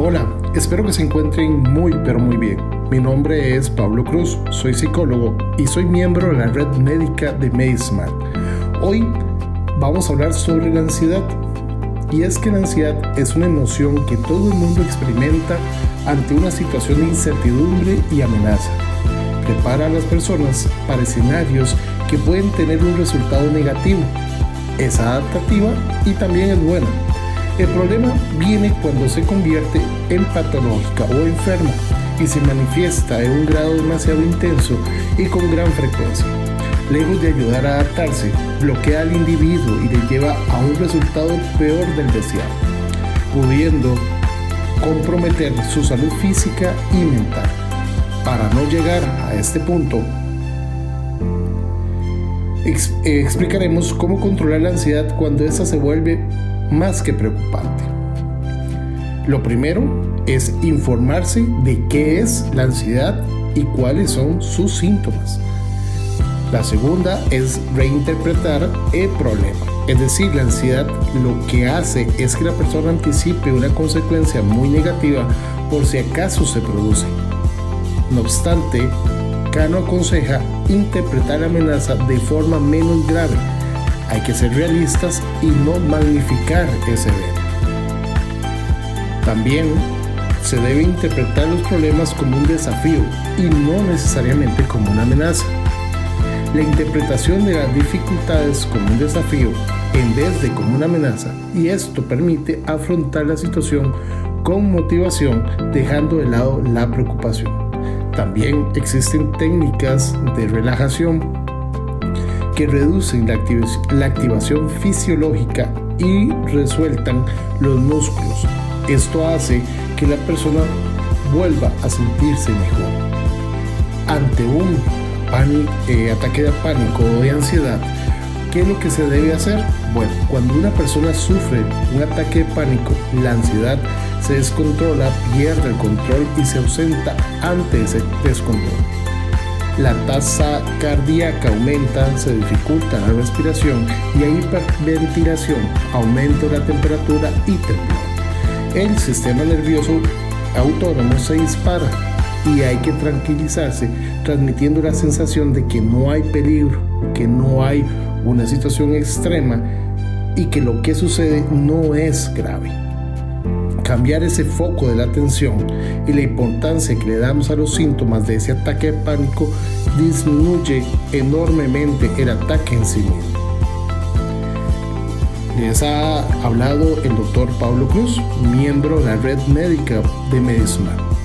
Hola, espero que se encuentren muy pero muy bien. Mi nombre es Pablo Cruz, soy psicólogo y soy miembro de la red médica de MedSmart. Hoy vamos a hablar sobre la ansiedad. Y es que la ansiedad es una emoción que todo el mundo experimenta ante una situación de incertidumbre y amenaza. Prepara a las personas para escenarios que pueden tener un resultado negativo. Es adaptativa y también es buena el problema viene cuando se convierte en patológica o enferma y se manifiesta en un grado demasiado intenso y con gran frecuencia. Lejos de ayudar a adaptarse, bloquea al individuo y le lleva a un resultado peor del deseado, pudiendo comprometer su salud física y mental. Para no llegar a este punto, explicaremos cómo controlar la ansiedad cuando esta se vuelve más que preocupante. Lo primero es informarse de qué es la ansiedad y cuáles son sus síntomas. La segunda es reinterpretar el problema. Es decir, la ansiedad lo que hace es que la persona anticipe una consecuencia muy negativa por si acaso se produce. No obstante, Cano aconseja interpretar la amenaza de forma menos grave hay que ser realistas y no magnificar ese evento. También se debe interpretar los problemas como un desafío y no necesariamente como una amenaza. La interpretación de las dificultades como un desafío en vez de como una amenaza y esto permite afrontar la situación con motivación dejando de lado la preocupación. También existen técnicas de relajación que reducen la, activación fisiológica y resueltan los músculos. Esto hace que la persona vuelva a sentirse mejor. Ante un eh, ataque de pánico o de ansiedad, ¿qué es lo que se debe hacer? Bueno, cuando una persona sufre un ataque de pánico, la ansiedad se descontrola, pierde el control y se ausenta ante ese descontrol la tasa cardíaca aumenta, se dificulta la respiración y hay hiperventilación, aumento de la temperatura y temblor. El sistema nervioso autónomo se dispara y hay que tranquilizarse transmitiendo la sensación de que no hay peligro, que no hay una situación extrema y que lo que sucede no es grave cambiar ese foco de la atención y la importancia que le damos a los síntomas de ese ataque de pánico disminuye enormemente el ataque en sí mismo. Les ha hablado el doctor Pablo Cruz, miembro de la red médica de Medismar.